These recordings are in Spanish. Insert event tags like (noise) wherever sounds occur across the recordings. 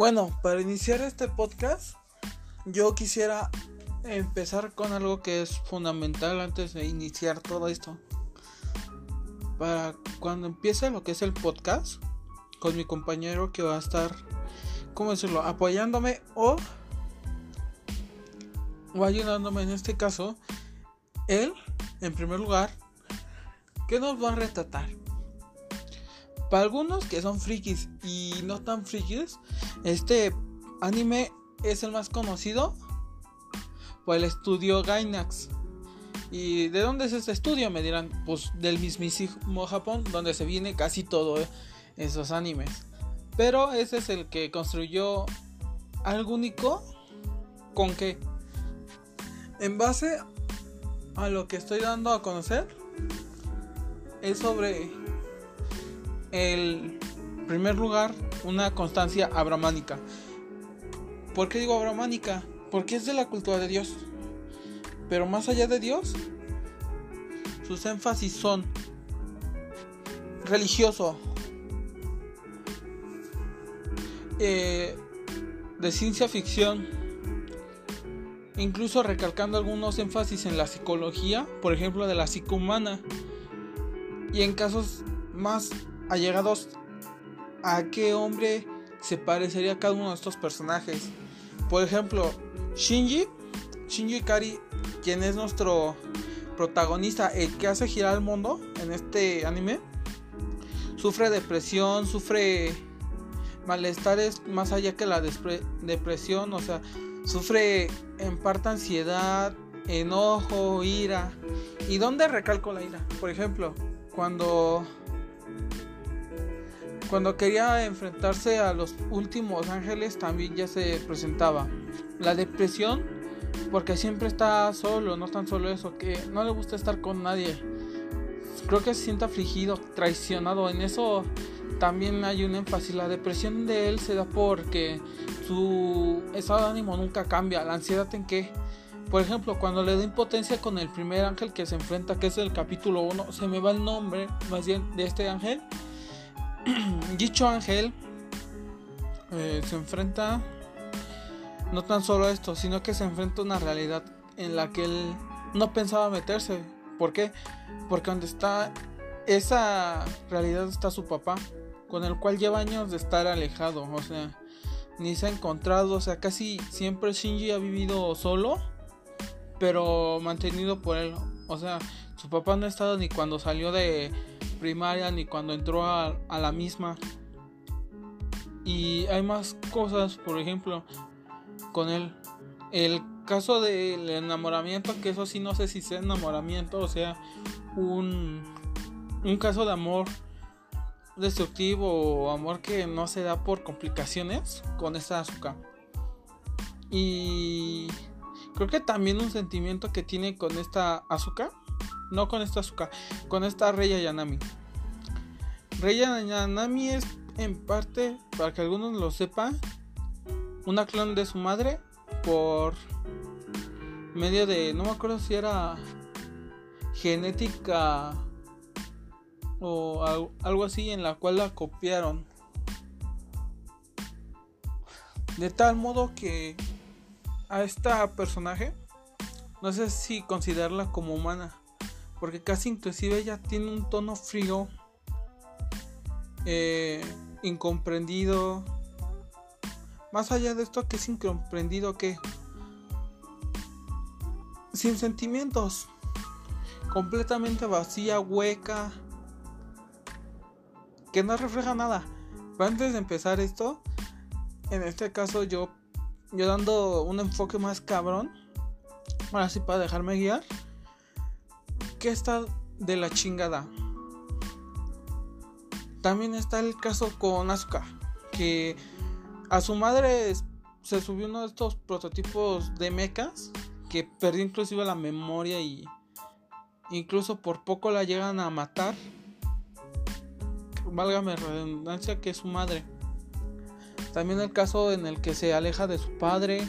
Bueno, para iniciar este podcast, yo quisiera empezar con algo que es fundamental antes de iniciar todo esto. Para cuando empiece lo que es el podcast, con mi compañero que va a estar, ¿cómo decirlo?, apoyándome o, o ayudándome en este caso, él, en primer lugar, ¿qué nos va a retratar? Para algunos que son frikis y no tan frikis, este anime es el más conocido por el estudio Gainax. ¿Y de dónde es este estudio? Me dirán, pues del mismísimo Japón, donde se viene casi todo esos animes. Pero ese es el que construyó algo único. ¿Con qué? En base a lo que estoy dando a conocer, es sobre el primer lugar una constancia abramánica. ¿Por qué digo abramánica? Porque es de la cultura de Dios. Pero más allá de Dios, sus énfasis son religioso, eh, de ciencia ficción, incluso recalcando algunos énfasis en la psicología, por ejemplo de la psicohumana, y en casos más allegados a qué hombre se parecería cada uno de estos personajes. Por ejemplo, Shinji, Shinji Ikari, quien es nuestro protagonista, el que hace girar el mundo en este anime, sufre depresión, sufre malestares más allá que la depresión, o sea, sufre en parte ansiedad, enojo, ira. ¿Y dónde recalco la ira? Por ejemplo, cuando cuando quería enfrentarse a los últimos ángeles también ya se presentaba. La depresión, porque siempre está solo, no tan solo eso, que no le gusta estar con nadie. Creo que se siente afligido, traicionado. En eso también hay un énfasis. La depresión de él se da porque su estado de ánimo nunca cambia. La ansiedad en qué? Por ejemplo, cuando le da impotencia con el primer ángel que se enfrenta, que es el capítulo 1, se me va el nombre más bien de este ángel (clears throat) dicho ángel eh, se enfrenta no tan solo a esto, sino que se enfrenta a una realidad en la que él no pensaba meterse. ¿Por qué? Porque donde está esa realidad está su papá, con el cual lleva años de estar alejado, o sea, ni se ha encontrado, o sea, casi siempre Shinji ha vivido solo, pero mantenido por él, o sea, su papá no ha estado ni cuando salió de primaria ni cuando entró a, la misma. Y hay más cosas, por ejemplo, con él. El caso del enamoramiento, que eso sí no sé si sea enamoramiento o sea un, un caso de amor destructivo o amor que no se da por complicaciones con esta azúcar. Y creo que también un sentimiento que tiene con esta azúcar no con esta azúcar, con esta Reya Yanami. Reya Yanami es en parte, para que algunos lo sepan, una clon de su madre por medio de, no me acuerdo si era genética o algo así en la cual la copiaron. De tal modo que a esta personaje no sé si considerarla como humana porque casi inclusive ella tiene un tono frío, eh, incomprendido. Más allá de esto, que es incomprendido, que sin sentimientos, completamente vacía, hueca, que no refleja nada. Pero antes de empezar esto, en este caso yo, yo dando un enfoque más cabrón, ahora sí para dejarme guiar que está de la chingada. También está el caso con Asuka, que a su madre se subió uno de estos prototipos de mechas que perdió inclusive la memoria y incluso por poco la llegan a matar. Válgame redundancia que es su madre. También el caso en el que se aleja de su padre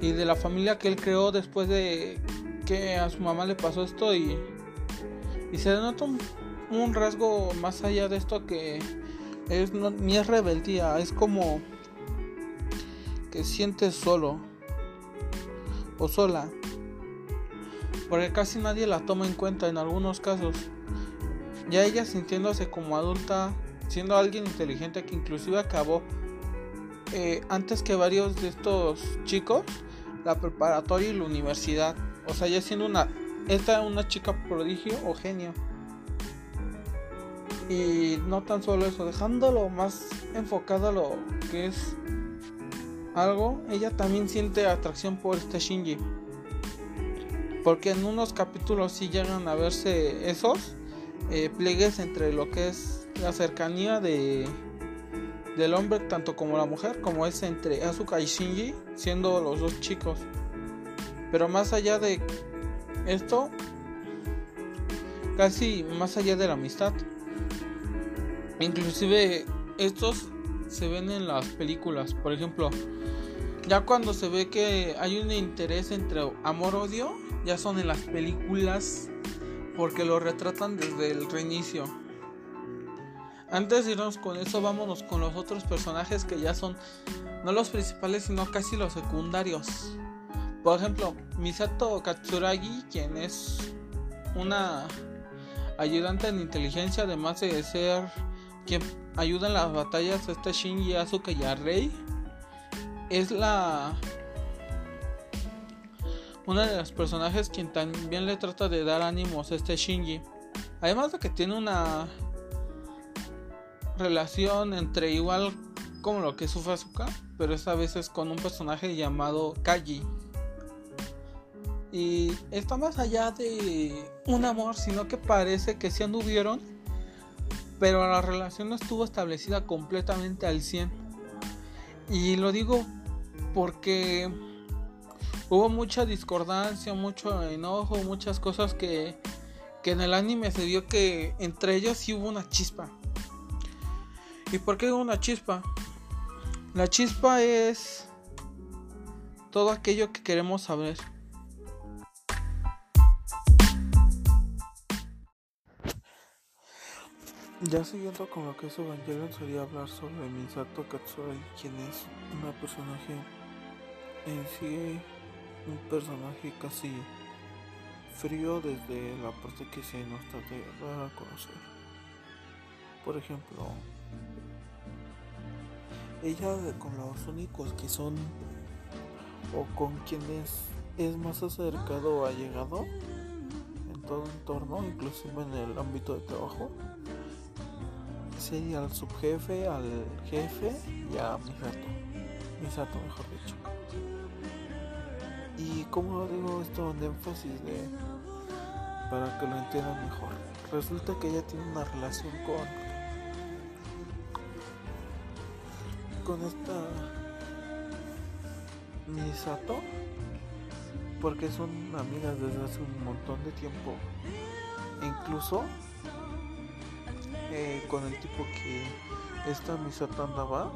y de la familia que él creó después de que a su mamá le pasó esto y, y se denota un, rasgo más allá de esto que Es, ni es rebeldía, es como que sientes solo o sola. Porque casi nadie la toma en cuenta en algunos casos. Ya ella sintiéndose como adulta, siendo alguien inteligente que inclusive acabó eh, antes que varios de estos chicos la preparatoria y la universidad. O sea, ya siendo una esta una chica prodigio o genio. Y no tan solo eso, dejándolo más enfocado a lo que es algo, ella también siente atracción por este Shinji. Porque en unos capítulos sí llegan a verse esos eh, pliegues entre lo que es la cercanía de del hombre tanto como la mujer, como es entre Asuka y Shinji, siendo los dos chicos. Pero más allá de esto, casi más allá de la amistad. Inclusive estos se ven en las películas. Por ejemplo, ya cuando se ve que hay un interés entre amor-odio, ya son en las películas porque lo retratan desde el reinicio. Antes de irnos con eso, vámonos con los otros personajes que ya son no los principales, sino casi los secundarios. Por ejemplo, Misato Katsuragi, quien es una ayudante en inteligencia, además de ser quien ayuda en las batallas a este Shinji, Asuka y a Rei, es la una de los personajes quien también le trata de dar ánimos a este Shinji. Además de que tiene una relación entre igual como lo que sufre Asuka, pero esta vez es con un personaje llamado Kaji. Y está más allá de un amor, sino que parece que sí anduvieron, pero la relación no estuvo establecida completamente al 100. Y lo digo porque hubo mucha discordancia, mucho enojo, muchas cosas que, que en el anime se vio que entre ellos sí hubo una chispa. ¿Y por qué hubo una chispa? La chispa es todo aquello que queremos saber. Ya siguiendo con lo que es Evangelion sería hablar sobre Misato Katsuragi, quien es una personaje en sí, un personaje casi frío desde la parte que se nos trata de dar a conocer. Por ejemplo, ella con los únicos que son o con quienes es más acercado o allegado en todo entorno, inclusive en el ámbito de trabajo, sería al subjefe, al jefe y a Misato. Misato, mejor dicho. Y como digo esto en énfasis de para que lo entiendan mejor. Resulta que ella tiene una relación con con esta Misato porque son amigas desde hace un montón de tiempo. E incluso eh, con el tipo que esta Misato andaba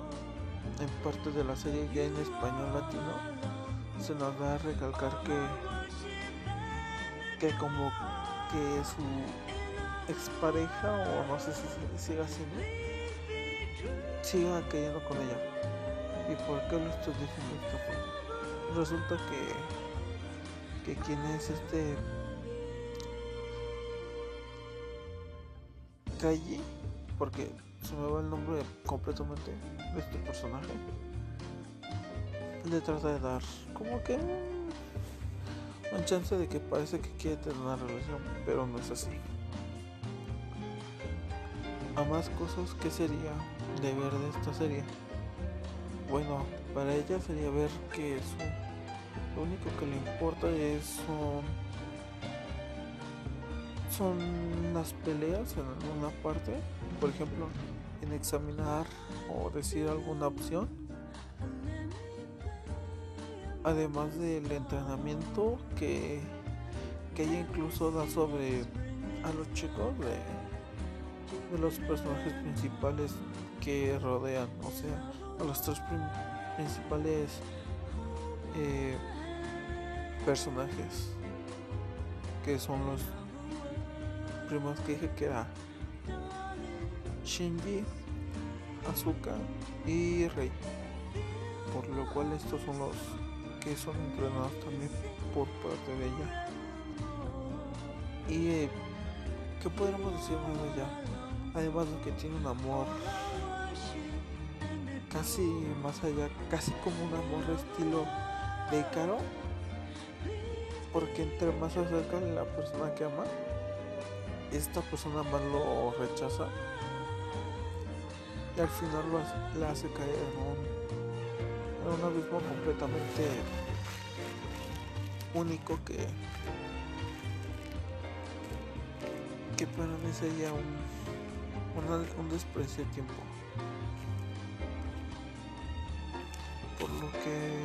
en parte de la serie ya en español latino se nos da a recalcar que que como que su expareja o no sé si siga siendo siga cayendo con ella. Y por qué lo estoy diciendo esta forma resulta que que quien es este Kaiji, porque se me va el nombre completamente de este personaje, le trata de dar como que una chance de que parece que quiere tener una relación, pero no es así. A más cosas, ¿qué sería de ver de esta serie? Bueno, para ella sería ver que su, lo único que le importa es son las peleas en alguna parte, por ejemplo, en examinar o decir alguna opción. Además del entrenamiento que, que ella incluso da sobre a los chicos de, de los personajes principales que rodean, o sea, a los tres principales eh, personajes que son los primos que dije que era Shinji, Azuka y Rey. Por lo cual estos son los que son entrenados también por parte de ella. Y eh, ¿qué podríamos decir más allá? Además de que tiene un amor casi más allá, casi como un amor de estilo de caro. Porque entre más se acerca la persona que ama, esta persona más lo rechaza. Y al final lo hace, la hace caer en un, en un abismo completamente único que que para mí sería un, un desprecio de tiempo. Por lo que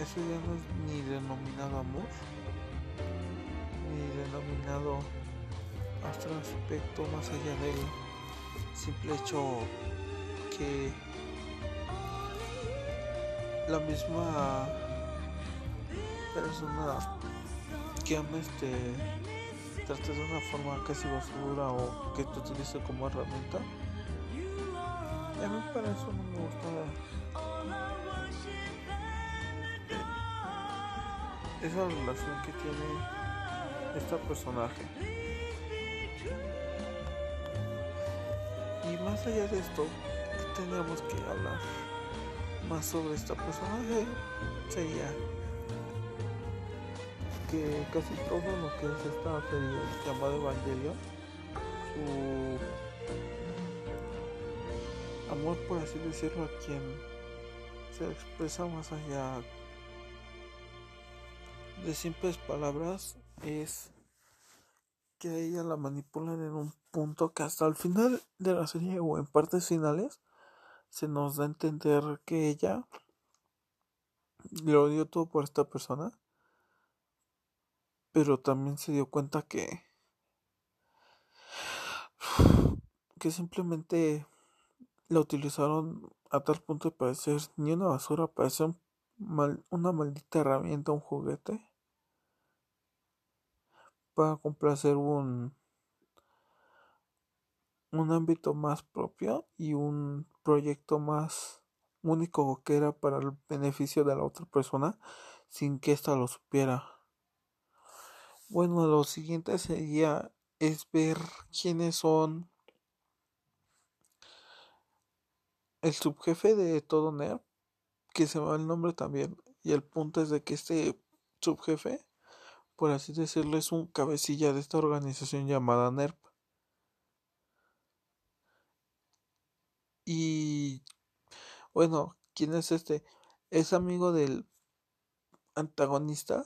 eso ya no es ni denominado amor, ni denominado otro aspecto más allá del simple hecho que la misma persona que ama este trate de una forma casi basura o que te utilice como herramienta a mí para eso no me gusta esa relación que tiene este personaje. Y más allá de esto tendríamos que hablar más sobre este personaje. Sería que casi todo lo que es esta serie llamada Evangelion, su amor, por así decirlo, a quien se expresa más allá de simples palabras, es que ella la manipulan en un punto que hasta el final de la serie o en partes finales se nos da a entender que ella lo dio todo por esta persona pero también se dio cuenta que que simplemente la utilizaron a tal punto de parecer ni una basura, parecer mal, una maldita herramienta, un juguete para complacer un un ámbito más propio y un proyecto más único que era para el beneficio de la otra persona sin que ésta lo supiera. Bueno, lo siguiente sería es ver quiénes son el subjefe de todo NERP, que se va el nombre también. Y el punto es de que este subjefe, por así decirlo, es un cabecilla de esta organización llamada NERP. Y bueno, ¿quién es este? Es amigo del antagonista.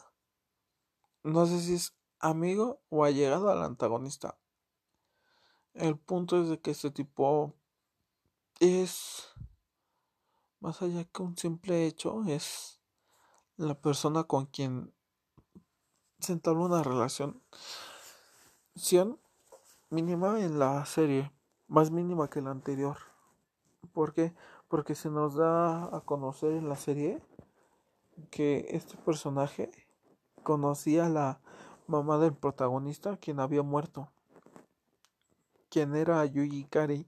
No sé si es amigo o ha llegado al antagonista. El punto es de que este tipo es más allá que un simple hecho, es la persona con quien se una relación mínima en la serie, más mínima que la anterior. ¿Por qué? Porque se nos da a conocer en la serie que este personaje conocía a la mamá del protagonista, quien había muerto, quien era Yuji Kari.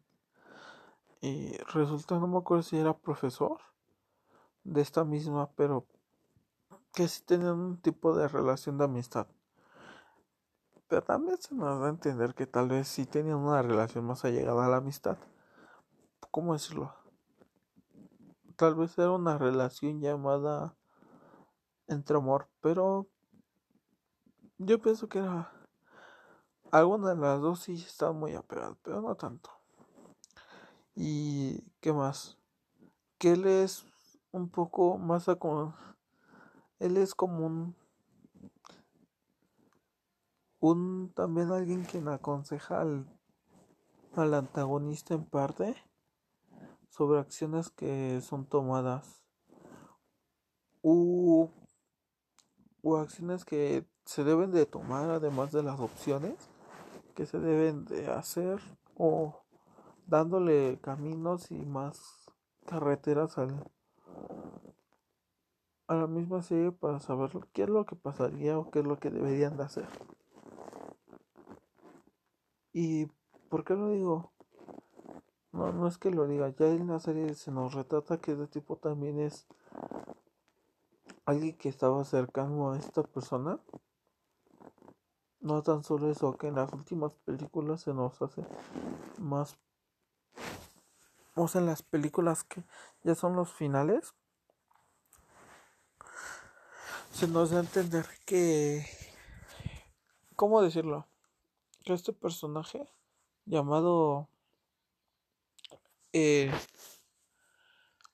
Y resulta, no me acuerdo si era profesor de esta misma, pero que sí tenían un tipo de relación de amistad. Pero también se nos da a entender que tal vez sí tenían una relación más allegada a la amistad. ¿Cómo decirlo? Tal vez era una relación llamada entre amor, pero yo pienso que era. Alguna de las dos sí estaba muy apegada, pero no tanto. ¿Y qué más? Que él es un poco más. Él es como un. Un también alguien quien aconseja al, al antagonista en parte sobre acciones que son tomadas u, u acciones que se deben de tomar además de las opciones que se deben de hacer o dándole caminos y más carreteras al, a la misma serie para saber qué es lo que pasaría o qué es lo que deberían de hacer. ¿Y por qué lo digo? no, no es que lo diga, ya en la serie se nos retrata que ese tipo también es alguien que estaba cercano a esta persona. No tan solo eso, que en las últimas películas se nos hace más... O sea, en las películas que ya son los finales, se nos da a entender que... ¿Cómo decirlo? Que este personaje llamado... Eh,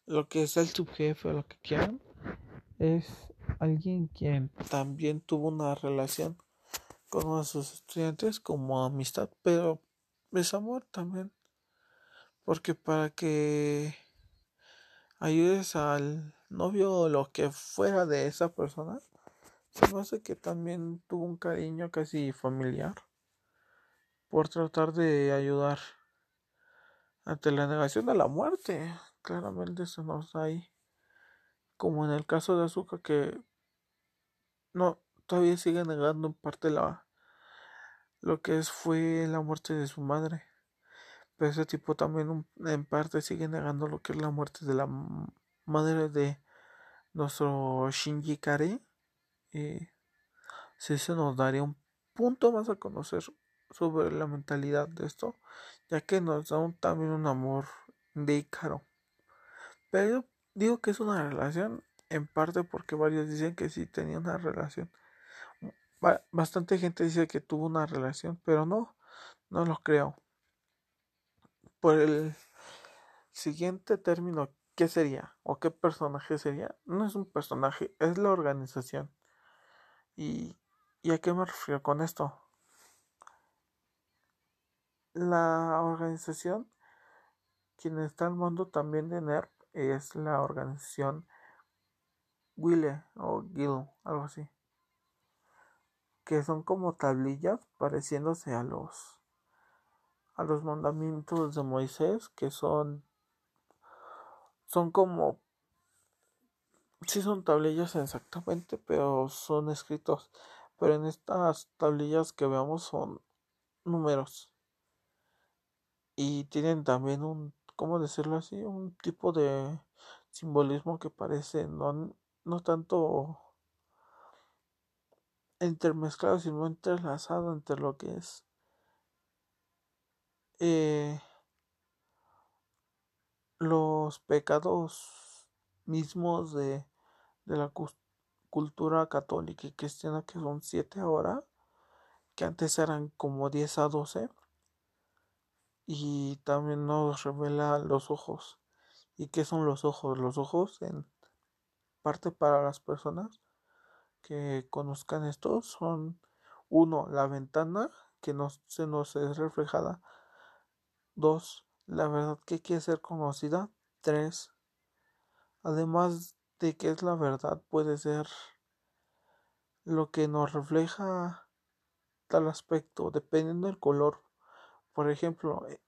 lo que es el subjefe o lo que quieran, es alguien quien también tuvo una relación con uno de sus estudiantes como amistad, pero es amor también. Porque para que ayudes al novio lo que fuera de esa persona, se me hace que también tuvo un cariño casi familiar por tratar de ayudar ante la negación de la muerte. Claramente se nos da ahí como en el caso de Azuka que no todavía sigue negando en parte la lo que es fue la muerte de su madre pero ese tipo también en parte sigue negando lo que es la muerte de la madre de nuestro Shinji Kare y sí se nos daría un punto más a conocer sobre la mentalidad de esto ya que nos da también un amor de Icaro pero Digo que es una relación en parte porque varios dicen que sí tenía una relación. Bastante gente dice que tuvo una relación, pero no, no lo creo. Por el siguiente término, ¿qué sería? ¿O qué personaje sería? No es un personaje, es la organización. ¿Y, ¿y a qué me refiero con esto? La organización, quien está al mando también de NERP, es la organización Wille o Gil, algo así. Que son como tablillas pareciéndose a los a los mandamientos de Moisés, que son son como sí son tablillas exactamente, pero son escritos. Pero en estas tablillas que veamos son números. Y tienen también un ¿cómo decirlo así? Un tipo de simbolismo que parece no, no tanto intermezclado, sino entrelazado entre lo que es eh, los pecados mismos de, de la cultura católica y cristiana, que son siete ahora, que antes eran como 10 a 12 y también nos revela los ojos. ¿Y qué son los ojos? Los ojos en parte para las personas que conozcan esto son uno, la ventana que nos, se nos es reflejada. Dos, la verdad que quiere ser conocida. Tres, además de que es la verdad, puede ser lo que nos refleja tal aspecto, dependiendo del color por ejemplo, eh,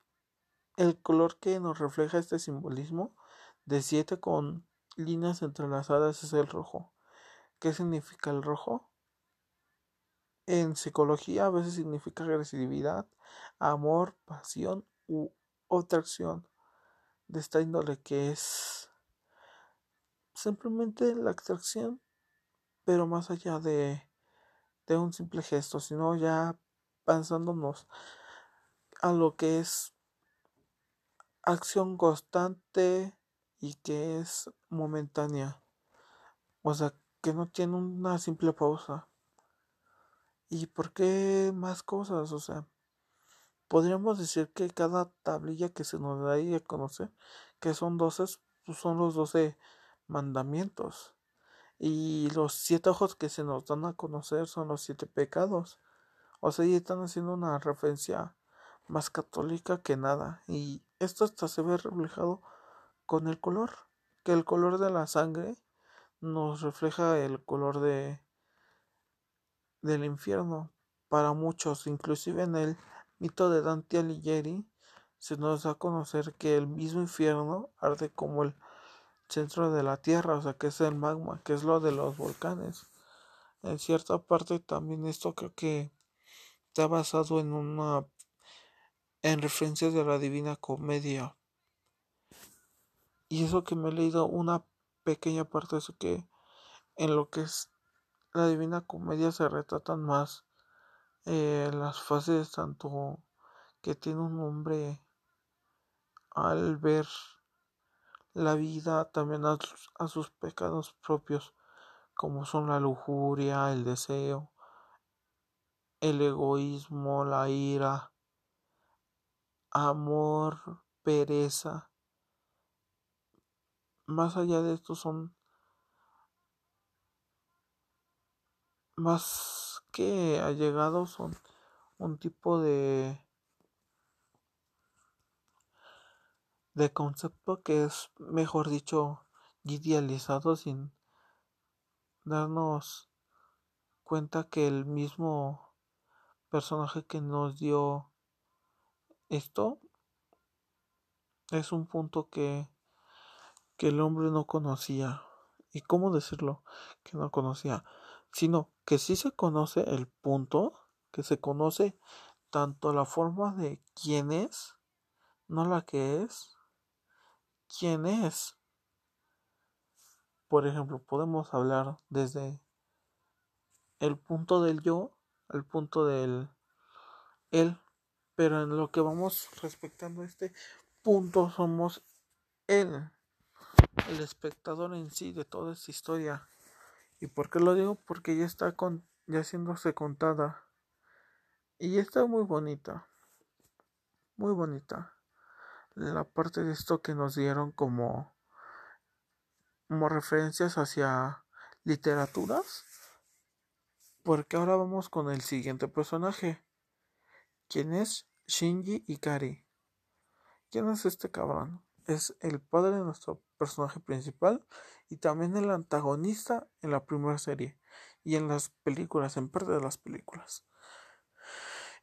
el color que nos refleja este simbolismo de siete con líneas entrelazadas es el rojo. ¿Qué significa el rojo? En psicología a veces significa agresividad, amor, pasión u atracción de esta índole que es simplemente la atracción, pero más allá de, de un simple gesto, sino ya pensándonos a lo que es acción constante y que es momentánea. O sea, que no tiene una simple pausa. ¿Y por qué más cosas? O sea, podríamos decir que cada tablilla que se nos da ahí a conocer, que son doce, pues son los doce mandamientos. Y los siete ojos que se nos dan a conocer son los siete pecados. O sea, ahí están haciendo una referencia más católica que nada y esto hasta se ve reflejado con el color que el color de la sangre nos refleja el color de del infierno para muchos inclusive en el mito de Dante Alighieri se nos da a conocer que el mismo infierno arde como el centro de la tierra o sea que es el magma que es lo de los volcanes. En cierta parte también esto creo que está basado en una en referencias de la Divina Comedia, y eso que me he leído una pequeña parte de eso que en lo que es la Divina Comedia se retratan más eh, las fases tanto que tiene un hombre al ver la vida también a sus, pecados propios como son la lujuria, el deseo, el egoísmo, la ira, amor, pereza. Más allá de esto son más que allegados, son un tipo de de concepto que es, mejor dicho, idealizado sin darnos cuenta que el mismo personaje que nos dio esto es un punto que, que el hombre no conocía. ¿Y cómo decirlo? Que no conocía. Sino que sí se conoce el punto, que se conoce tanto la forma de quién es, no la que es, quién es. Por ejemplo, podemos hablar desde el punto del yo al punto del él, pero en lo que vamos respectando este punto somos él, el espectador en sí de toda esta historia. ¿Y por qué lo digo? Porque ya está con, ya haciéndose contada. Y está muy bonita. Muy bonita la parte de esto que nos dieron como, como referencias hacia literaturas. Porque ahora vamos con el siguiente personaje. ¿Quién es Shinji Ikari? ¿Quién es este cabrón? Es el padre de nuestro personaje principal y también el antagonista en la primera serie y en las películas, en parte de las películas.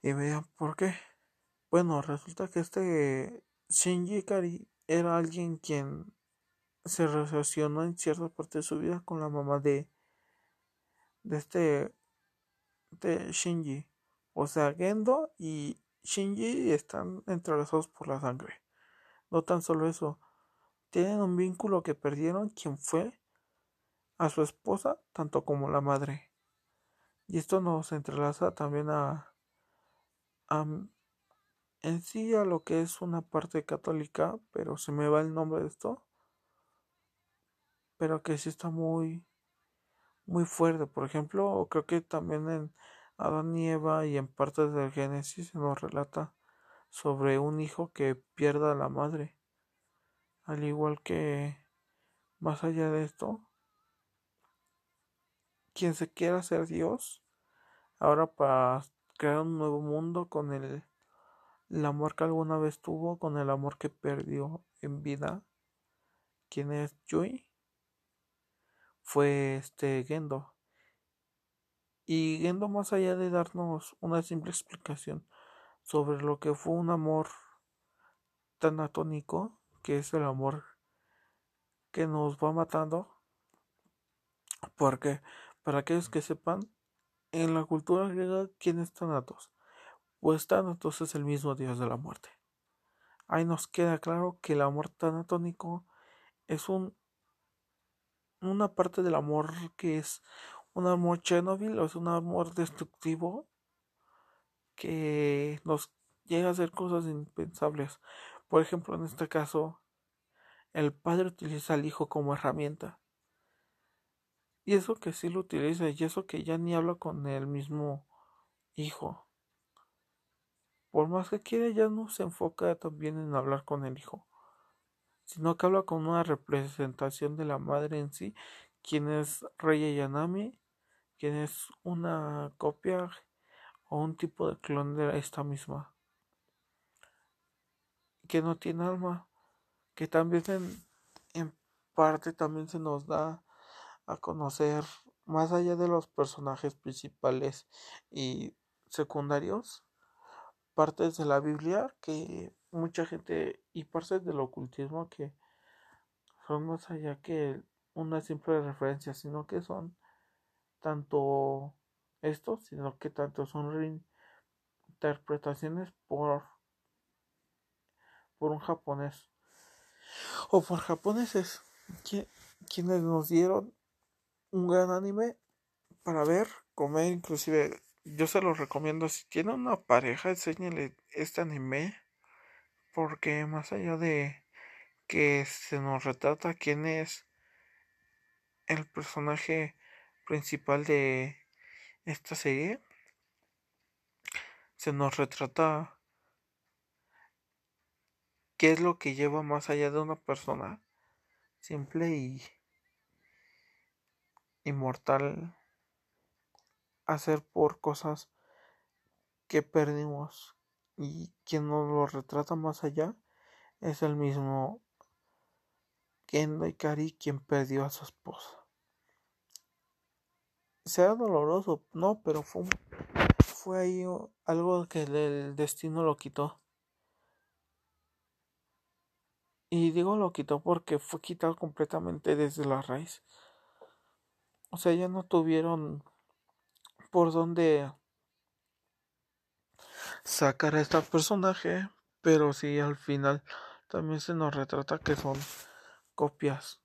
Y vean por qué. Bueno, resulta que este Shinji Ikari era alguien quien se relacionó en cierta parte de su vida con la mamá de de este de Shinji. O sea, Gendo y Shinji están entrelazados por la sangre. No tan solo eso, tienen un vínculo que perdieron quien fue a su esposa, tanto como la madre. Y esto nos entrelaza también a, a en sí a lo que es una parte católica, pero se me va el nombre de esto, pero que sí está muy, muy fuerte. Por ejemplo, creo que también en Adán y Eva y en partes del Génesis se nos relata sobre un hijo que pierda a la madre. Al igual que, más allá de esto, quien se quiera ser Dios, ahora para crear un nuevo mundo con el amor que alguna vez tuvo con el amor que perdió en vida. ¿Quién es Yui? Fue este Gendo. Y Gendo, más allá de darnos una simple explicación sobre lo que fue un amor tan atónico, que es el amor que nos va matando, porque para aquellos que sepan, en la cultura griega, ¿quién es Thanatos? pues Thanatos es el mismo dios de la muerte. Ahí nos queda claro que el amor tanatónico es un una parte del amor que es un amor Chernobyl o es un amor destructivo que nos llega a hacer cosas impensables. Por ejemplo, en este caso, el padre utiliza al hijo como herramienta. Y eso que sí lo utiliza, y eso que ya ni habla con el mismo hijo. Por más que quiere, ya no se enfoca también en hablar con el hijo, sino que habla con una representación de la madre en sí, quien es Rey Yanami, quien es una copia o un tipo de clon de esta misma, que no tiene alma, que también en, en parte también se nos da a conocer más allá de los personajes principales y secundarios partes de la Biblia que mucha gente y partes del ocultismo que son más allá que una simple referencia, sino que son tanto esto, sino que tanto son reinterpretaciones por por un japonés. o por japoneses quienes nos dieron un gran anime para ver, comer, inclusive yo se los recomiendo si tiene una pareja, enséñale este anime porque más allá de que se nos retrata quién es el personaje principal de esta serie, se nos retrata qué es lo que lleva más allá de una persona simple y inmortal hacer por cosas que perdimos y quien nos lo retrata más allá es el mismo Kendo Ikari quien perdió a su esposa. Sea doloroso, no, pero fue, fue ahí algo que el destino lo quitó. Y digo lo quitó porque fue quitado completamente desde la raíz. O sea, ya no tuvieron por dónde sacar a este personaje, pero sí al final también se nos retrata que son copias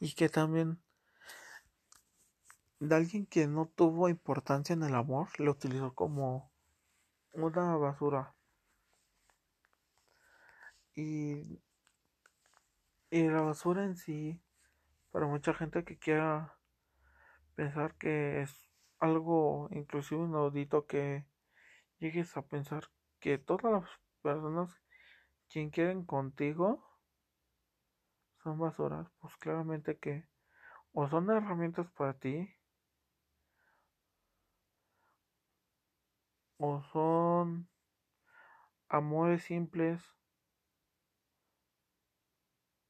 y que también de alguien que no tuvo importancia en el amor lo utilizó como una basura. Y, y la basura en sí para mucha gente que quiera pensar que es algo inclusive inaudito que llegues a pensar que todas las personas quien quieren contigo son basuras, pues claramente que o son herramientas para ti o son amores simples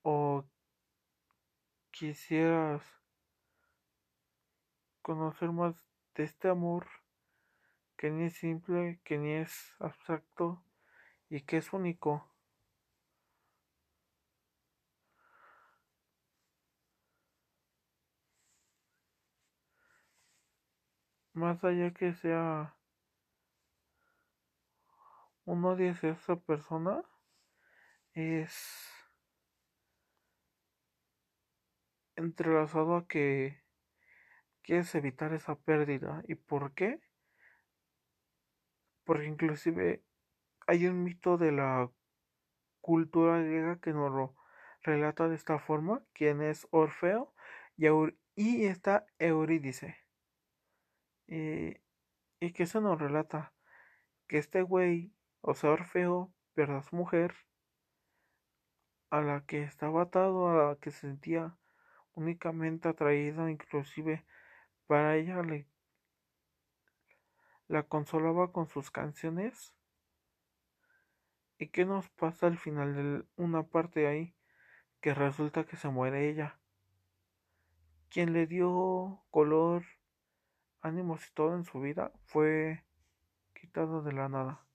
o quisieras conocer más de este amor que ni es simple, que ni es abstracto y que es único. Más allá que sea un odio hacia esa persona, es entrelazado a que quieres evitar esa pérdida. ¿Y por qué? Porque inclusive hay un mito de la cultura griega que nos lo relata de esta forma, quien es Orfeo y, está Eurídice. Y, y que se nos relata que este güey, o sea, Orfeo, su mujer, a la que estaba atado, a la que sentía únicamente atraído, inclusive para ella le la consolaba con sus canciones. ¿Y qué nos pasa al final de una parte ahí? Que resulta que se muere ella. Quien le dio color, ánimos y todo en su vida fue quitado de la nada.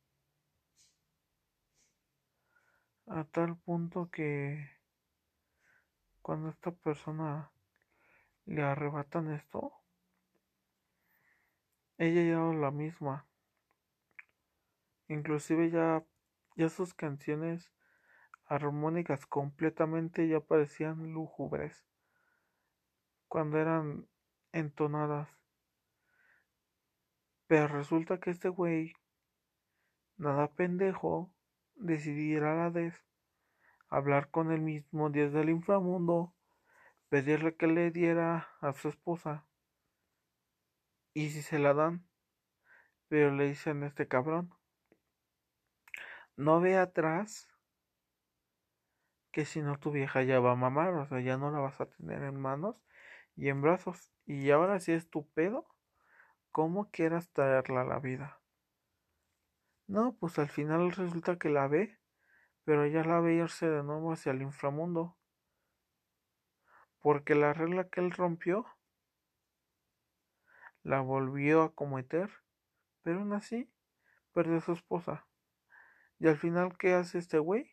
A tal punto que cuando esta persona le arrebatan esto, ella ya no la misma. Inclusive ya, ya sus canciones armónicas completamente ya parecían lúgubres cuando eran entonadas. Pero resulta que este güey, nada pendejo, decidiera a la vez hablar con el mismo dios del inframundo, pedirle que le diera a su esposa. Y si se la dan, pero le dicen a este cabrón, no ve atrás que si no tu vieja ya va a mamar, o sea, ya no la vas a tener en manos y en brazos. Y ahora si es tu pedo, ¿cómo quieras traerla a la vida? No, pues al final resulta que la ve pero ella la ve irse de nuevo hacia el inframundo, porque la regla que él rompió la volvió a cometer, pero aún así perdió a su esposa. Y al final, ¿qué hace este güey?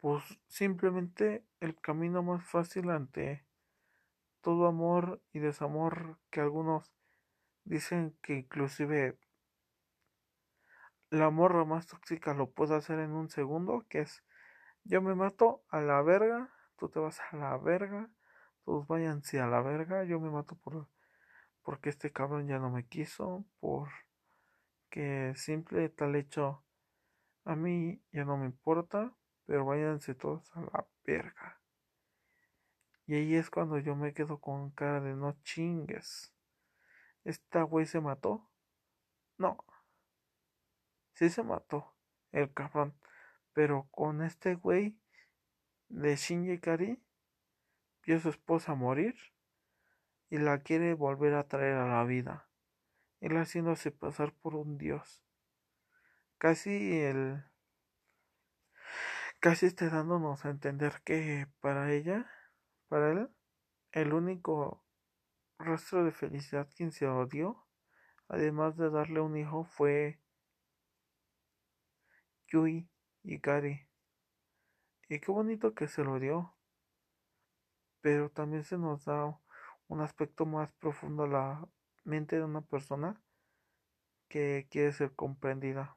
Pues simplemente el camino más fácil ante todo amor y desamor que algunos dicen que inclusive la morra más tóxica lo puede hacer en un segundo, que es yo me mato a la verga, tú te vas a la verga, todos váyanse a la verga, yo me mato por porque este cabrón ya no me quiso, por que simple tal hecho a mí ya no me importa, pero váyanse todos a la verga. Y ahí es cuando yo me quedo con cara de no chingues. ¿Esta güey se mató? No. Sí se mató, el cabrón. Pero con este güey de Shinji Kari, vio a su esposa morir y la quiere volver a traer a la vida. Él haciéndose pasar por un dios. Casi el. Casi está dándonos a entender que para ella para él, el único rastro de felicidad quien se odió, además de darle un hijo, fue Yui y Gary. Y qué bonito que se lo dio. Pero también se nos da un aspecto más profundo a la mente de una persona que quiere ser comprendida.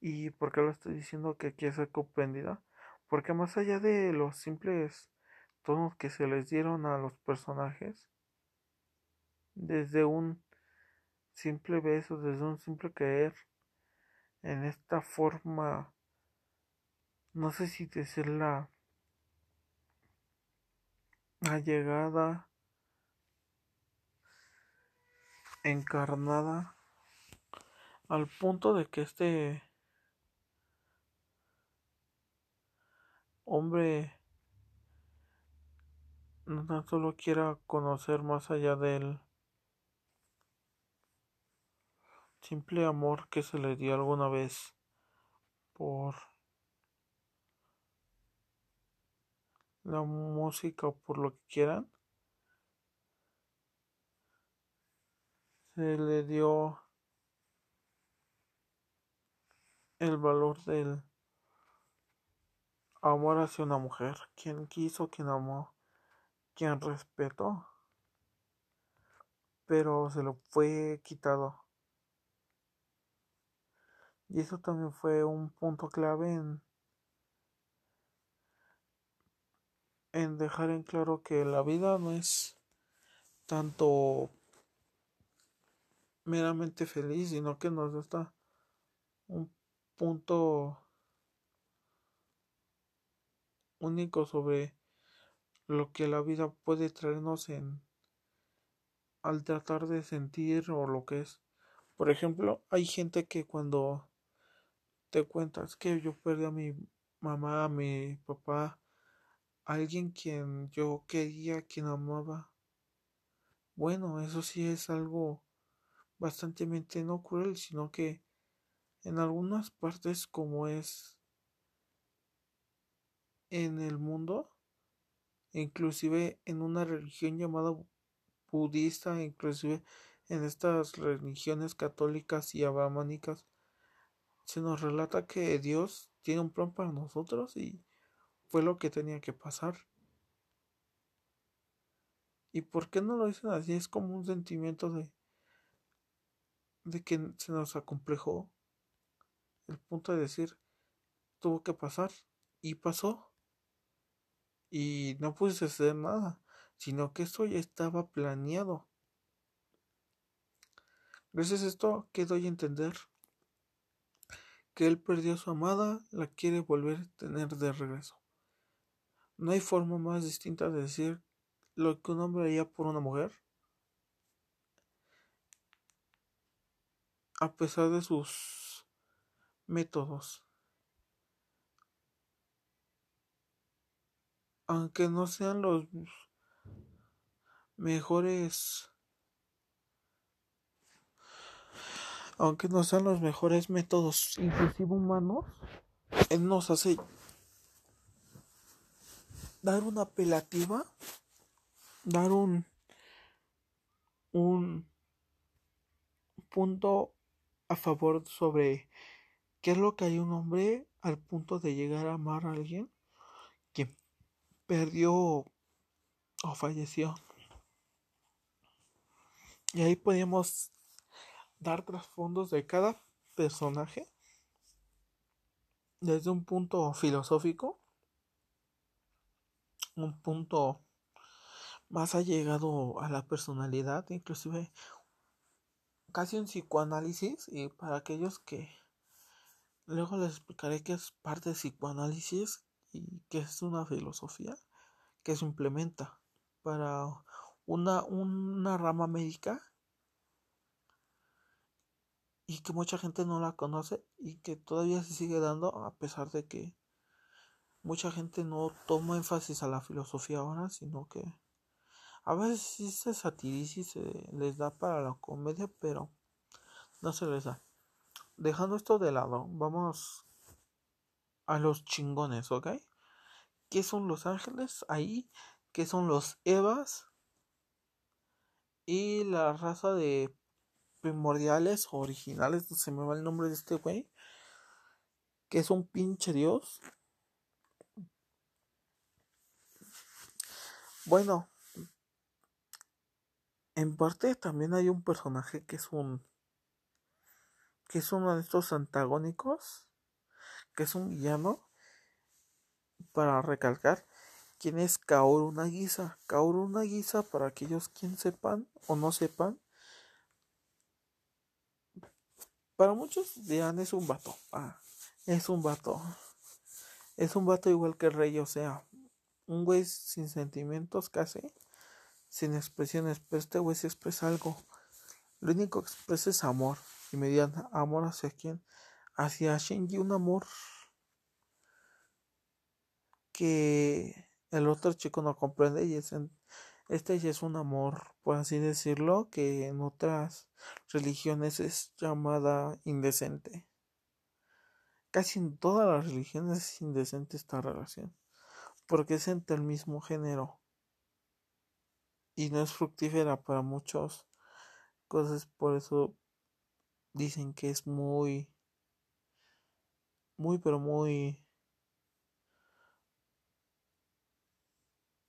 ¿Y por qué lo estoy diciendo que quiere ser comprendida? Porque más allá de los simples tonos que se les dieron a los personajes, desde un simple beso, desde un simple creer, en esta forma, no sé si decirla allegada, encarnada, al punto de que este hombre no solo quiera conocer más allá del simple amor que se le dio alguna vez por la música o por lo que quieran se le dio el valor del amor hacia una mujer, quien quiso, quien amó, quien respetó, pero se lo fue quitado. Y eso también fue un punto clave en, en dejar en claro que la vida no es tanto meramente feliz, sino que nos da un punto único sobre lo que la vida puede traernos en al tratar de sentir o lo que es. Por ejemplo, hay gente que cuando te cuentas que yo perdí a mi mamá, a mi papá, alguien quien yo quería, quien amaba. Bueno, eso sí es algo bastante no cruel, sino que en algunas partes como es en el mundo, inclusive en una religión llamada budista, inclusive en estas religiones católicas y abramánicas, se nos relata que Dios tiene un plan para nosotros y fue lo que tenía que pasar. ¿Y por qué no lo dicen así? Es como un sentimiento de de que se nos acomplejó el punto de decir tuvo que pasar y pasó y no pude hacer nada, sino que esto ya estaba planeado. Gracias a esto que doy a entender que él perdió a su amada, la quiere volver a tener de regreso. No hay forma más distinta de decir lo que un hombre haría por una mujer. A pesar de sus métodos. aunque no sean los mejores aunque no sean los mejores métodos inclusive humanos él nos hace dar una apelativa dar un un punto a favor sobre qué es lo que hay un hombre al punto de llegar a amar a alguien que perdió o falleció. Y ahí podemos dar trasfondos de cada personaje desde un punto filosófico, un punto más allegado a la personalidad, inclusive casi un psicoanálisis, y para aquellos que luego les explicaré que es parte de psicoanálisis y que es una filosofía que se implementa para una, una rama médica y que mucha gente no la conoce y que todavía se sigue dando a pesar de que mucha gente no toma énfasis a la filosofía ahora, sino que a veces sí se satiriza y se les da para la comedia, pero no se les da. Dejando esto de lado, vamos a los chingones, ¿ok? ¿Qué son los ángeles? Ahí, ¿qué son los Evas? Y la raza de primordiales o originales, se me va el nombre de este güey, que es un pinche dios. Bueno, en parte también hay un personaje que es un que es uno de estos antagónicos, que es un villano para recalcar quién es Kaoru Nagisa. Kaoru Nagisa, para aquellos quien sepan o no sepan, para muchos dirán es un vato. Ah, es un vato. Es un vato igual que el rey, o sea, un güey sin sentimientos casi, sin expresiones, pero este güey se expresa algo. Lo único que expresa es amor. Y me dirán, amor hacia quién? Hacia Shinji, un amor que el otro chico no comprende y es este ya es un amor, por así decirlo, que en otras religiones es llamada indecente. Casi en todas las religiones es indecente esta relación, porque es entre el mismo género y no es fructífera para muchos cosas, por eso dicen que es muy, muy, pero muy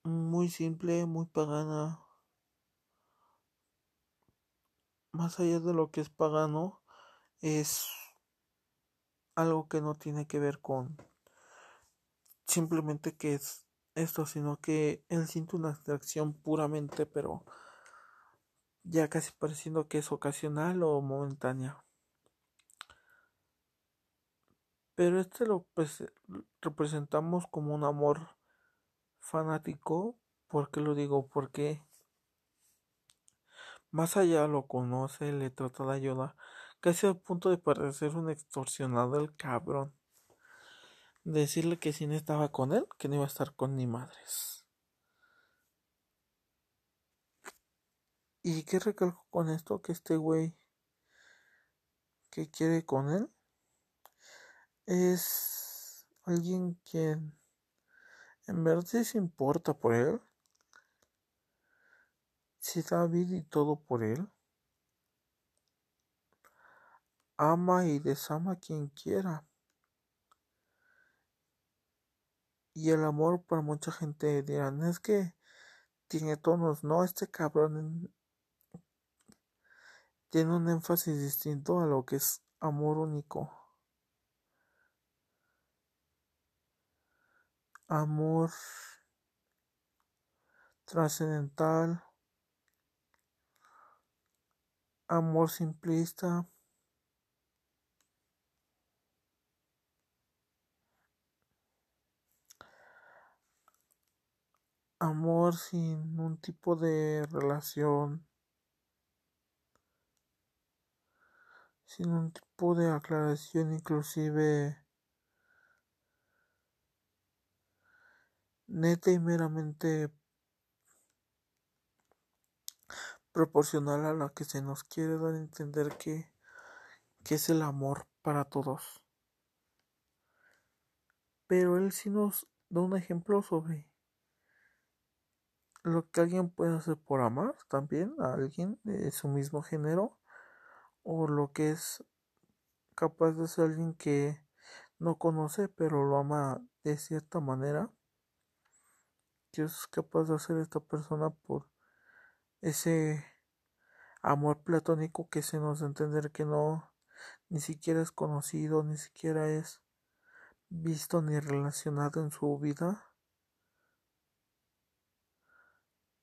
muy simple, muy pagana. Más allá de lo que es pagano, es algo que no tiene que ver con simplemente que es esto, sino que él siente una atracción puramente, pero ya casi pareciendo que es ocasional o momentánea. Pero este lo pues, representamos como un amor fanático, ¿por qué lo digo? Porque más allá lo conoce, le trata de ayuda, casi al punto de parecer un extorsionado el cabrón. Decirle que si no estaba con él, que no iba a estar con ni madres. ¿Y qué recalco con esto? Que este güey que quiere con él es alguien quien ¿En verdad se importa por él? Si da vida y todo por él. Ama y desama a quien quiera. Y el amor para mucha gente dirán, es que tiene tonos, no, este cabrón tiene un énfasis distinto a lo que es amor único. Amor trascendental, amor simplista, amor sin un tipo de relación, sin un tipo de aclaración inclusive neta y meramente proporcional a la que se nos quiere dar a entender que, que es el amor para todos. Pero él sí nos da un ejemplo sobre lo que alguien puede hacer por amar también a alguien de su mismo género o lo que es capaz de ser alguien que no conoce pero lo ama de cierta manera es capaz de hacer esta persona por ese amor platónico que se nos da entender que no ni siquiera es conocido, ni siquiera es visto ni relacionado en su vida.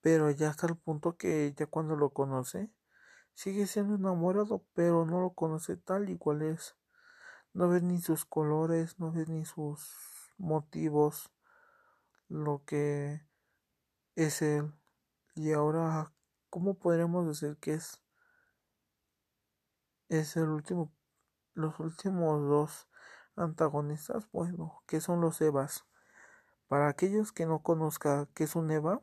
Pero ya hasta el punto que ya cuando lo conoce, sigue siendo enamorado, pero no lo conoce tal y cual es. No ve ni sus colores, no ve ni sus motivos, lo que es él. Y ahora, ¿cómo podremos decir que es? Es el último, los últimos dos antagonistas, bueno, que son los Evas. Para aquellos que no conozcan qué es un Eva,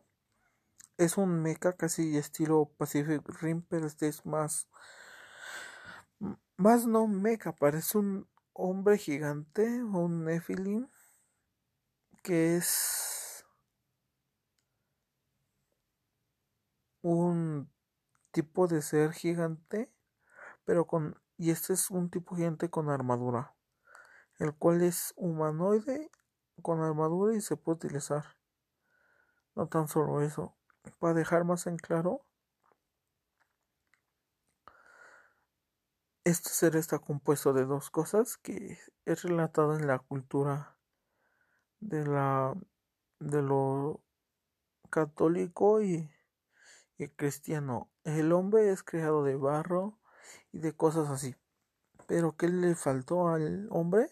es un mecha casi estilo Pacific Rim, pero este es más, más no mecha, parece un hombre gigante, un Nephilim, que es un tipo de ser gigante, pero con, y este es un tipo gigante con armadura el cual es humanoide con armadura y se puede utilizar. No tan solo eso, para dejar más en claro, este ser está compuesto de dos cosas que es relatado en la cultura de la de lo católico y, y cristiano. El hombre es creado de barro y de cosas así. Pero ¿qué le faltó al hombre?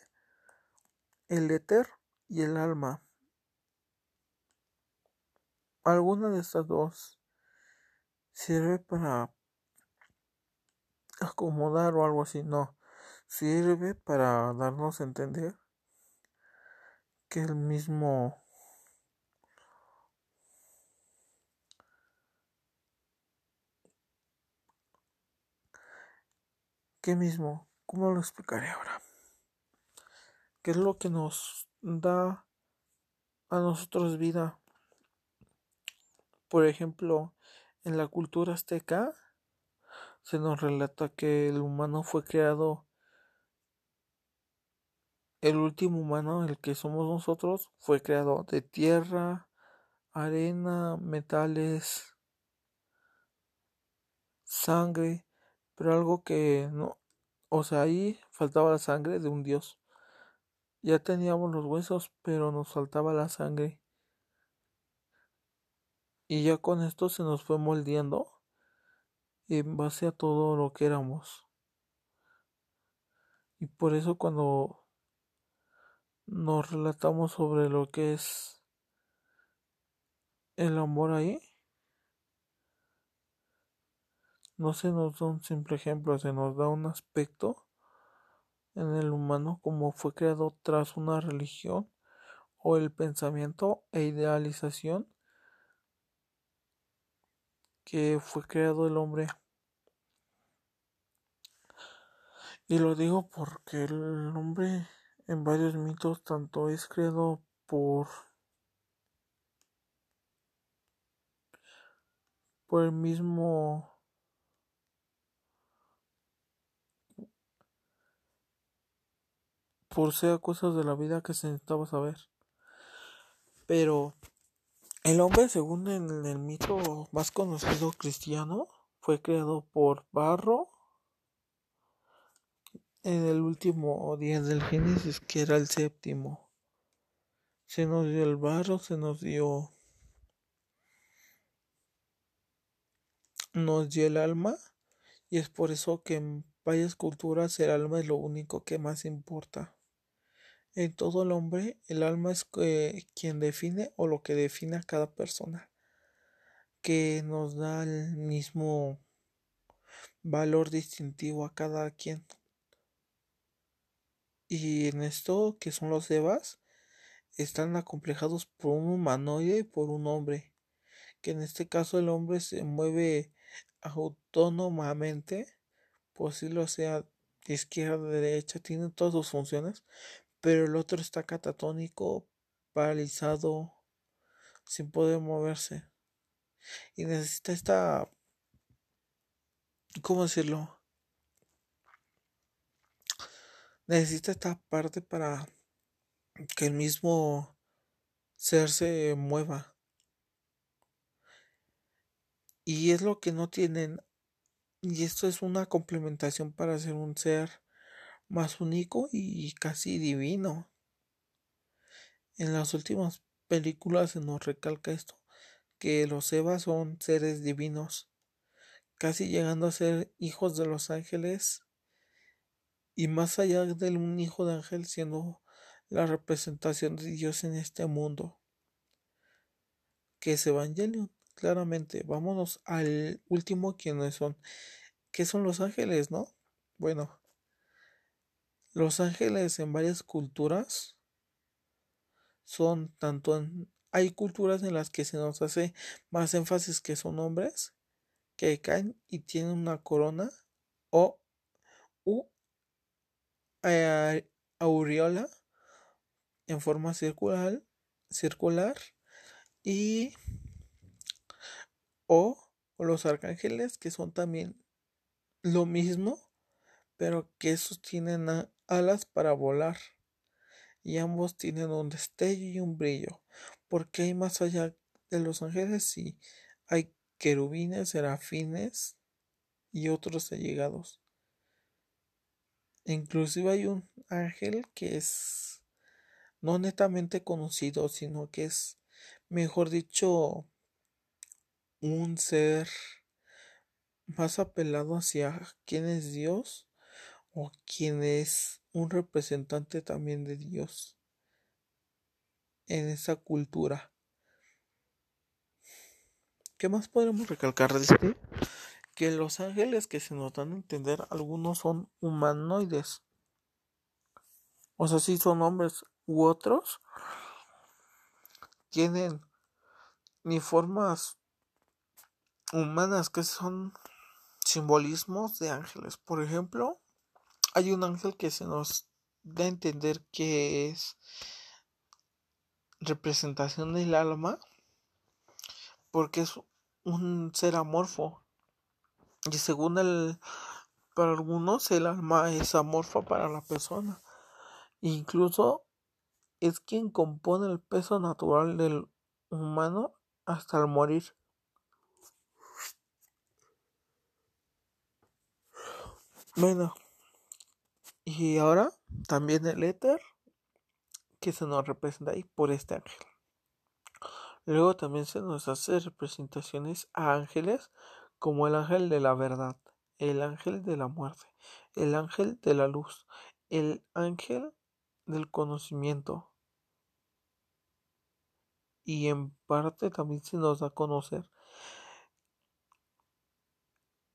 el éter y el alma. Alguna de estas dos sirve para acomodar o algo así, no. Sirve para darnos a entender que el mismo ¿Qué mismo? ¿Cómo lo explicaré ahora? ¿Qué es lo que nos da a nosotros vida. Por ejemplo, en la cultura azteca se nos relata que el humano fue creado, el último humano, el que somos nosotros, fue creado de tierra, arena, metales, sangre, pero algo que no, o sea, ahí faltaba la sangre de un dios. Ya teníamos los huesos, pero nos faltaba la sangre. Y ya con esto se nos fue moldeando en base a todo lo que éramos. Y por eso cuando nos relatamos sobre lo que es el amor ahí, no se nos da un simple ejemplo, se nos da un aspecto en el humano como fue creado tras una religión o el pensamiento e idealización que fue creado el hombre. Y lo digo porque el hombre en varios mitos tanto es creado por por el mismo por ser cosas de la vida que se necesitaba saber. Pero el hombre, según en el mito más conocido cristiano, fue creado por barro en el último día del Génesis, que era el séptimo. Se nos dio el barro, se nos dio nos dio el alma y es por eso que en varias culturas el alma es lo único que más importa. En todo el hombre, el alma es eh, quien define o lo que define a cada persona, que nos da el mismo valor distintivo a cada quien. Y en esto, que son los Evas, están acomplejados por un humanoide y por un hombre, que en este caso el hombre se mueve autónomamente, por si lo sea de izquierda, derecha, tiene todas sus funciones, pero el otro está catatónico, paralizado, sin poder moverse. Y necesita esta... ¿Cómo decirlo? Necesita esta parte para que el mismo ser se mueva. Y es lo que no tienen. Y esto es una complementación para ser un ser más único y casi divino. En las últimas películas se nos recalca esto, que los Evas son seres divinos, casi llegando a ser hijos de los ángeles y más allá de un hijo de ángel siendo la representación de Dios en este mundo, que es Evangelion, claramente. Vámonos al último, quienes son, ¿qué son los ángeles, no? Bueno, los ángeles en varias culturas son tanto en... Hay culturas en las que se nos hace más énfasis que son hombres que caen y tienen una corona o u, aureola en forma circular, circular y o los arcángeles que son también lo mismo pero que esos tienen alas para volar y ambos tienen un destello y un brillo, porque hay más allá de los ángeles y hay querubines, serafines y otros allegados. Inclusive hay un ángel que es no netamente conocido, sino que es, mejor dicho, un ser más apelado hacia quién es Dios o quién es un representante también de Dios en esa cultura. ¿Qué más podemos recalcar de este? Que los ángeles que se nos dan a entender, algunos son humanoides. O sea, sí son hombres u otros. Tienen ni formas humanas que son simbolismos de ángeles. Por ejemplo, hay un ángel que se nos da a entender que es representación del alma porque es un ser amorfo. Y según el para algunos el alma es amorfa para la persona. Incluso es quien compone el peso natural del humano hasta el morir. Bueno y ahora también el éter que se nos representa ahí por este ángel. Luego también se nos hace representaciones a ángeles como el ángel de la verdad, el ángel de la muerte, el ángel de la luz, el ángel del conocimiento. Y en parte también se nos da a conocer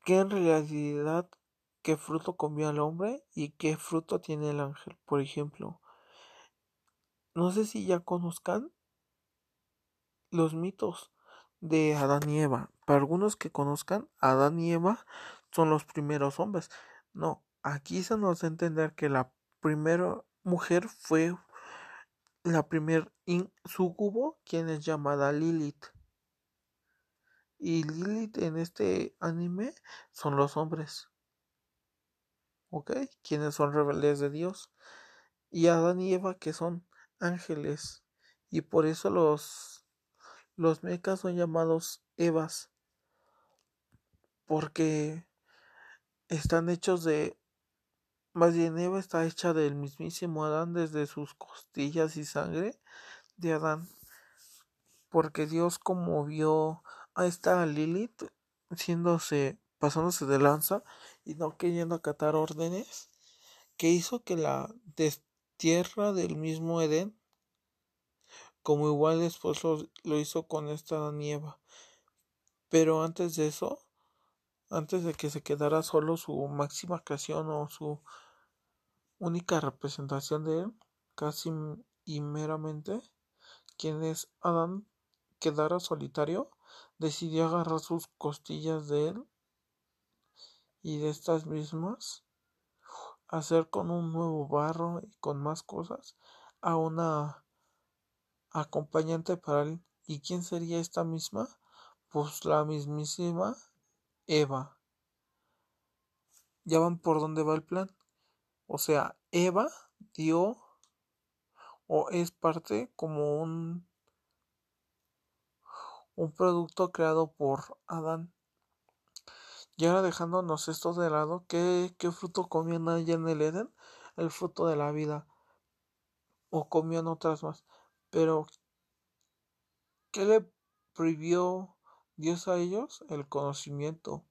que en realidad qué fruto comió el hombre y qué fruto tiene el ángel. Por ejemplo, no sé si ya conozcan los mitos de Adán y Eva. Para algunos que conozcan, Adán y Eva son los primeros hombres. No, aquí se nos da a entender que la primera mujer fue la primer sucubo, quien es llamada Lilith. Y Lilith en este anime son los hombres. ¿Ok? Quienes son rebeldes de Dios. Y Adán y Eva que son ángeles. Y por eso los, los mecas son llamados Evas. Porque están hechos de... Más bien Eva está hecha del mismísimo Adán desde sus costillas y sangre de Adán. Porque Dios como vio a esta Lilith siéndose pasándose de lanza y no queriendo acatar órdenes, que hizo que la destierra del mismo Edén, como igual después lo, hizo con esta nieva. Pero antes de eso, antes de que se quedara solo su máxima creación o su única representación de él, casi y meramente, quien es Adán quedara solitario, decidió agarrar sus costillas de él y de estas mismas hacer con un nuevo barro y con más cosas a una acompañante para él. ¿Y quién sería esta misma? Pues la mismísima Eva. Ya van por dónde va el plan. O sea, Eva dio o es parte como un un producto creado por Adán y ahora dejándonos esto de lado, ¿qué, fruto comían allá en el Edén? El fruto de la vida. O comían otras más. Pero, ¿qué le prohibió Dios a ellos? El conocimiento.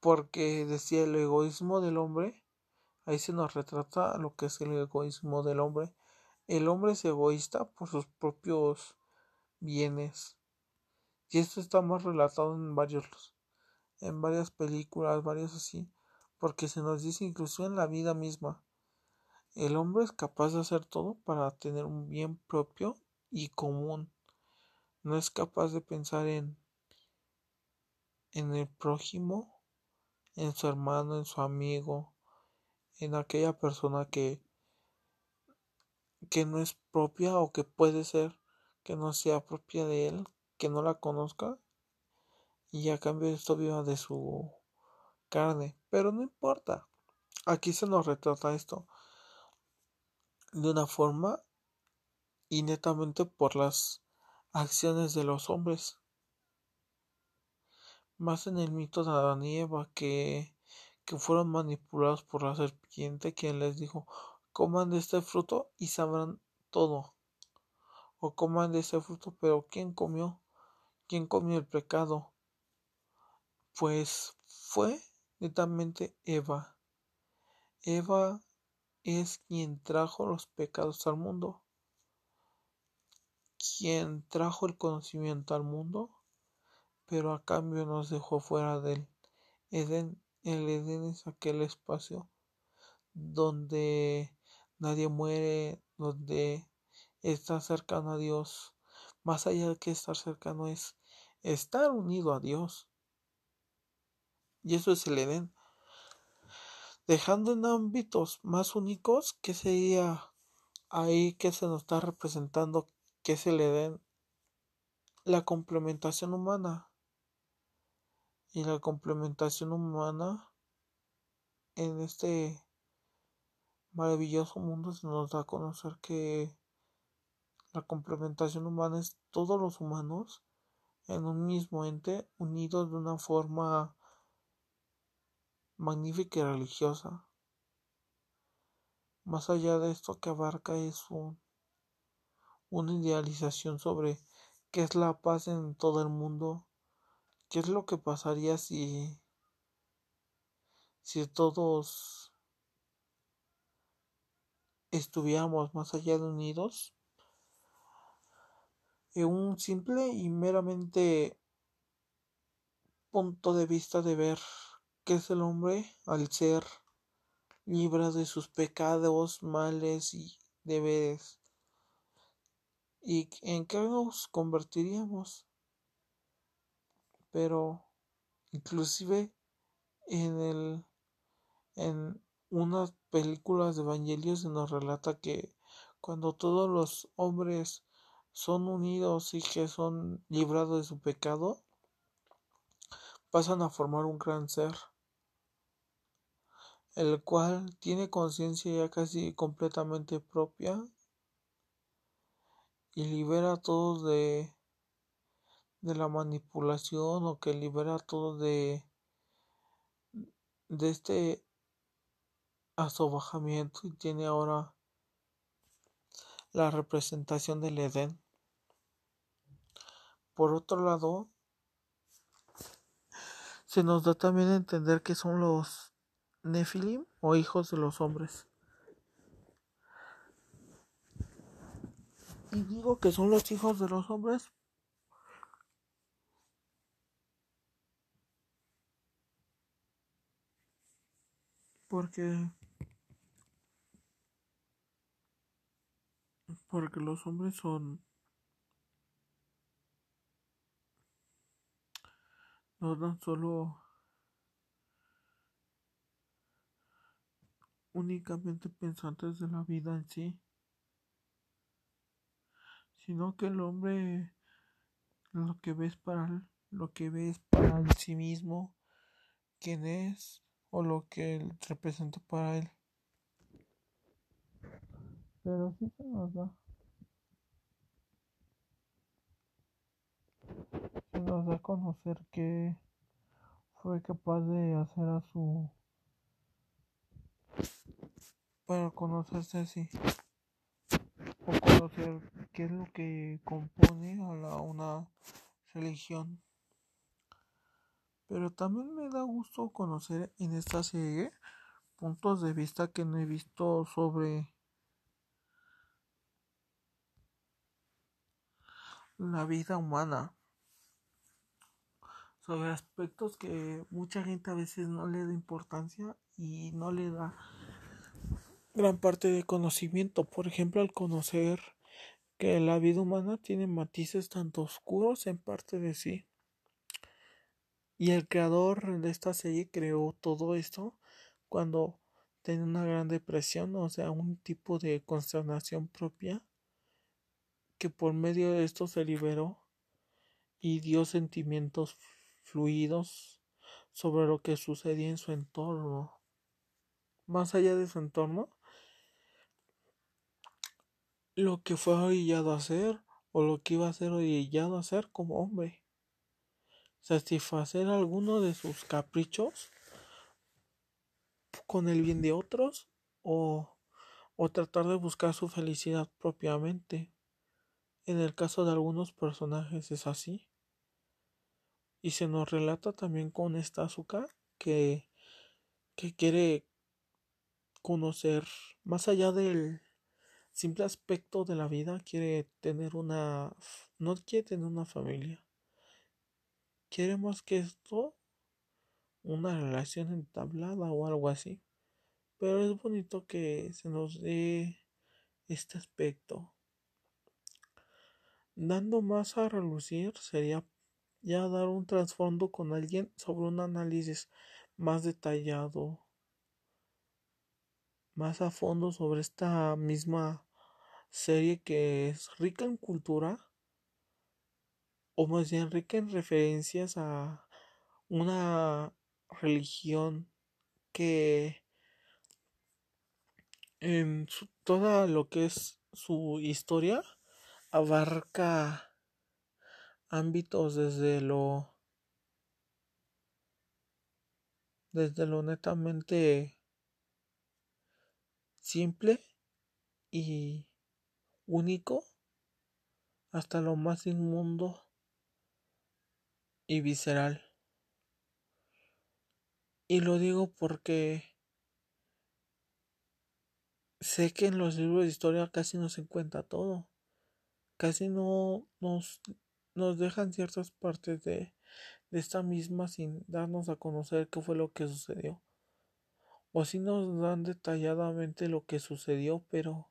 Porque decía el egoísmo del hombre, ahí se nos retrata lo que es el egoísmo del hombre. El hombre es egoísta por sus propios bienes. Y esto está más relatado en varios en varias películas, varios así, porque se nos dice incluso en la vida misma. El hombre es capaz de hacer todo para tener un bien propio y común. No es capaz de pensar en en el prójimo, en su hermano, en su amigo, en aquella persona que que no es propia o que puede ser que no sea propia de él, que no la conozca y a cambio esto viva de su carne. Pero no importa. Aquí se nos retrata esto de una forma y netamente por las acciones de los hombres. Más en el mito de Adán y Eva que, que fueron manipulados por la serpiente quien les dijo coman de este fruto y sabrán todo. O coman de ese fruto, pero ¿quién comió? ¿Quién comió el pecado? Pues fue netamente Eva. Eva es quien trajo los pecados al mundo, quien trajo el conocimiento al mundo, pero a cambio nos dejó fuera del Edén. El Edén es aquel espacio donde nadie muere, donde está cercano a Dios. Más allá de que estar cercano es estar unido a Dios. Y eso es el Edén. Dejando en ámbitos más únicos, que sería ahí que se nos está representando que es el Edén? La complementación humana. Y la complementación humana en este maravilloso mundo se nos da a conocer que la complementación humana es todos los humanos en un mismo ente unidos de una forma magnífica y religiosa. Más allá de esto que abarca es un, una idealización sobre qué es la paz en todo el mundo, qué es lo que pasaría si si todos estuviéramos más allá de unidos un simple y meramente punto de vista de ver que es el hombre al ser libre de sus pecados, males y deberes. ¿Y en qué nos convertiríamos? Pero inclusive en el en unas películas de evangelios se nos relata que cuando todos los hombres son unidos y que son librados de su pecado, pasan a formar un gran ser el cual tiene conciencia ya casi completamente propia y libera a todos de de la manipulación o que libera a todos de de este asobajamiento y tiene ahora la representación del Edén. Por otro lado, se nos da también a entender que son los Nefilim o hijos de los hombres. Y digo que son los hijos de los hombres porque porque los hombres son no tan solo únicamente pensantes de la vida en sí, sino que el hombre lo que ves para lo que ves para sí mismo, quién es o lo que él representa para él. Pero sí se nos da. Nos da a conocer que fue capaz de hacer a su para conocerse así. o conocer qué es lo que compone a la, una religión. Pero también me da gusto conocer en esta serie puntos de vista que no he visto sobre la vida humana sobre aspectos que mucha gente a veces no le da importancia y no le da gran parte de conocimiento. Por ejemplo, al conocer que la vida humana tiene matices tanto oscuros en parte de sí. Y el creador de esta serie creó todo esto cuando tenía una gran depresión, o sea, un tipo de consternación propia que por medio de esto se liberó y dio sentimientos fluidos sobre lo que sucedía en su entorno. Más allá de su entorno, lo que fue orillado a hacer o lo que iba a ser orillado a hacer como hombre. Satisfacer alguno de sus caprichos con el bien de otros o, o tratar de buscar su felicidad propiamente. En el caso de algunos personajes es así. Y se nos relata también con esta azúcar que, que quiere conocer más allá del simple aspecto de la vida, quiere tener una, no quiere tener una familia. Quiere más que esto, una relación entablada o algo así. Pero es bonito que se nos dé este aspecto. Dando más a relucir sería ya dar un trasfondo con alguien sobre un análisis más detallado, más a fondo sobre esta misma serie que es rica en cultura, o más bien rica en referencias a una religión que en toda lo que es su historia abarca ámbitos desde lo desde lo netamente simple y único hasta lo más inmundo y visceral. Y lo digo porque sé que en los libros de historia casi no se encuentra todo. Casi no nos nos dejan ciertas partes de, de esta misma sin darnos a conocer qué fue lo que sucedió. O si nos dan detalladamente lo que sucedió, pero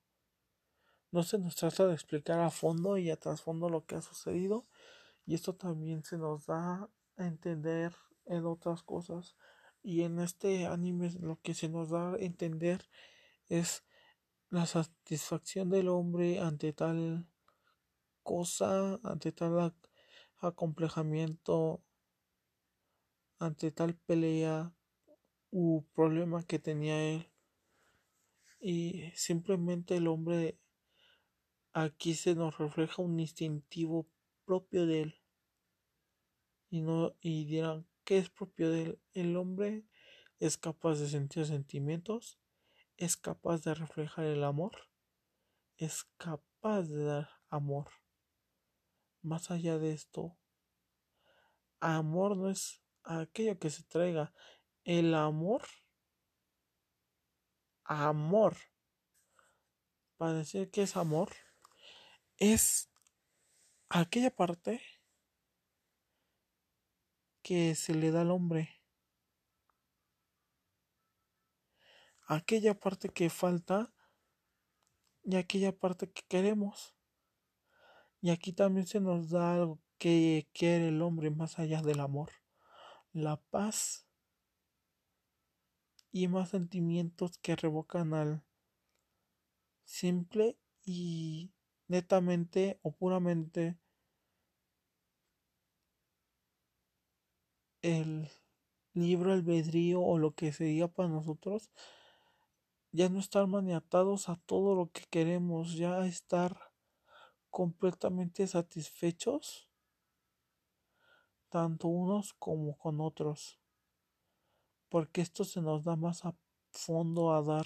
no se nos trata de explicar a fondo y a trasfondo lo que ha sucedido. Y esto también se nos da a entender en otras cosas. Y en este anime lo que se nos da a entender es la satisfacción del hombre ante tal cosa, ante tal acomplejamiento, ante tal pelea u problema que tenía él. Y simplemente el hombre aquí se nos refleja un instintivo propio de él. Y no y dirán, ¿qué es propio de él? El hombre es capaz de sentir sentimientos, es capaz de reflejar el amor, es capaz de dar amor. Más allá de esto, amor no es aquello que se traiga. El amor, amor, para decir que es amor, es aquella parte que se le da al hombre. Aquella parte que falta y aquella parte que queremos. Y aquí también se nos da algo que quiere el hombre más allá del amor. La paz y más sentimientos que revocan al simple y netamente o puramente el libro albedrío o lo que sería para nosotros ya no estar maniatados a todo lo que queremos, ya estar completamente satisfechos, tanto unos como con otros, porque esto se nos da más a fondo a dar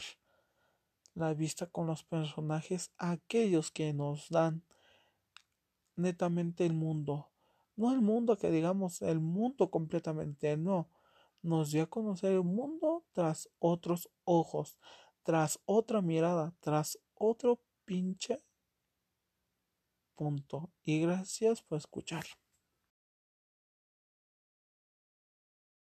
la vista con los personajes, aquellos que nos dan netamente el mundo. No el mundo que digamos el mundo completamente, no. Nos dio a conocer el mundo tras otros ojos, tras otra mirada, tras otro pinche punto. Y gracias por escuchar.